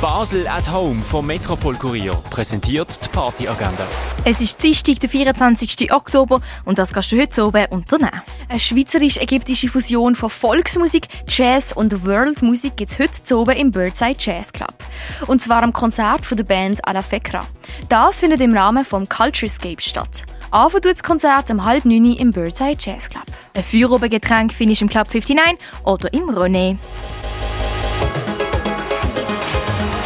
Basel at Home vom Metropol Kurier präsentiert die Partyagenda. Es ist Dienstag, der 24. Oktober und das kannst du heute oben unternehmen. Eine schweizerisch-ägyptische Fusion von Volksmusik, Jazz und Worldmusik gibt es heute oben im Birdside Jazz Club. Und zwar am Konzert von der Band Ala Fekra. Das findet im Rahmen vom Culturescape statt. Anfang tut das Konzert um halb neun im Birdside Jazz Club. Ein Feuerobengetränk findest du im Club 59 oder im René.